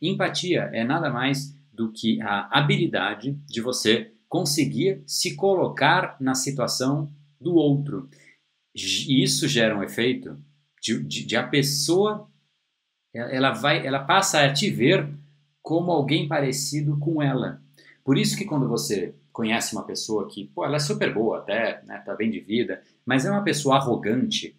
Empatia é nada mais do que a habilidade de você conseguir se colocar na situação do outro. E isso gera um efeito de, de, de, a pessoa ela vai ela passa a te ver como alguém parecido com ela. Por isso que quando você conhece uma pessoa que, pô, ela é super boa até, né, tá bem de vida, mas é uma pessoa arrogante,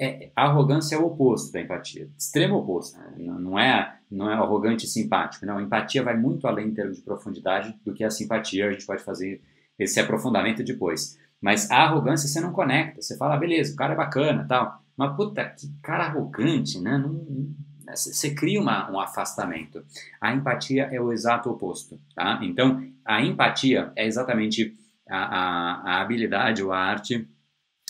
é, a arrogância é o oposto da empatia, extremo oposto. Né? Não, é, não é arrogante e simpático. Não, a empatia vai muito além em termos de profundidade do que a simpatia. A gente pode fazer esse aprofundamento depois. Mas a arrogância você não conecta. Você fala, ah, beleza, o cara é bacana, tal. Mas puta, que cara arrogante, né? Não, você cria uma, um afastamento. A empatia é o exato oposto, tá? Então, a empatia é exatamente a, a, a habilidade ou a arte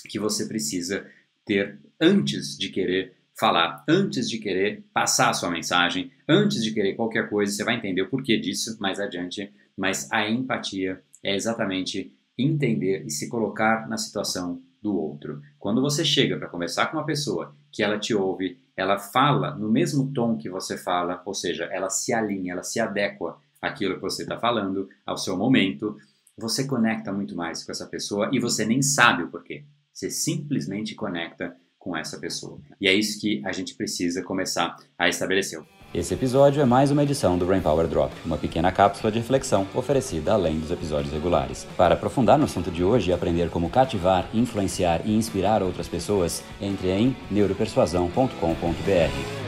que você precisa ter antes de querer falar, antes de querer passar a sua mensagem, antes de querer qualquer coisa, você vai entender o porquê disso mais adiante, mas a empatia é exatamente entender e se colocar na situação do outro. Quando você chega para conversar com uma pessoa que ela te ouve, ela fala no mesmo tom que você fala, ou seja, ela se alinha, ela se adequa àquilo que você está falando, ao seu momento, você conecta muito mais com essa pessoa e você nem sabe o porquê. Você simplesmente conecta com essa pessoa. E é isso que a gente precisa começar a estabelecer. Esse episódio é mais uma edição do Brain Power Drop, uma pequena cápsula de reflexão oferecida além dos episódios regulares. Para aprofundar no assunto de hoje e aprender como cativar, influenciar e inspirar outras pessoas, entre em neuropersuasão.com.br.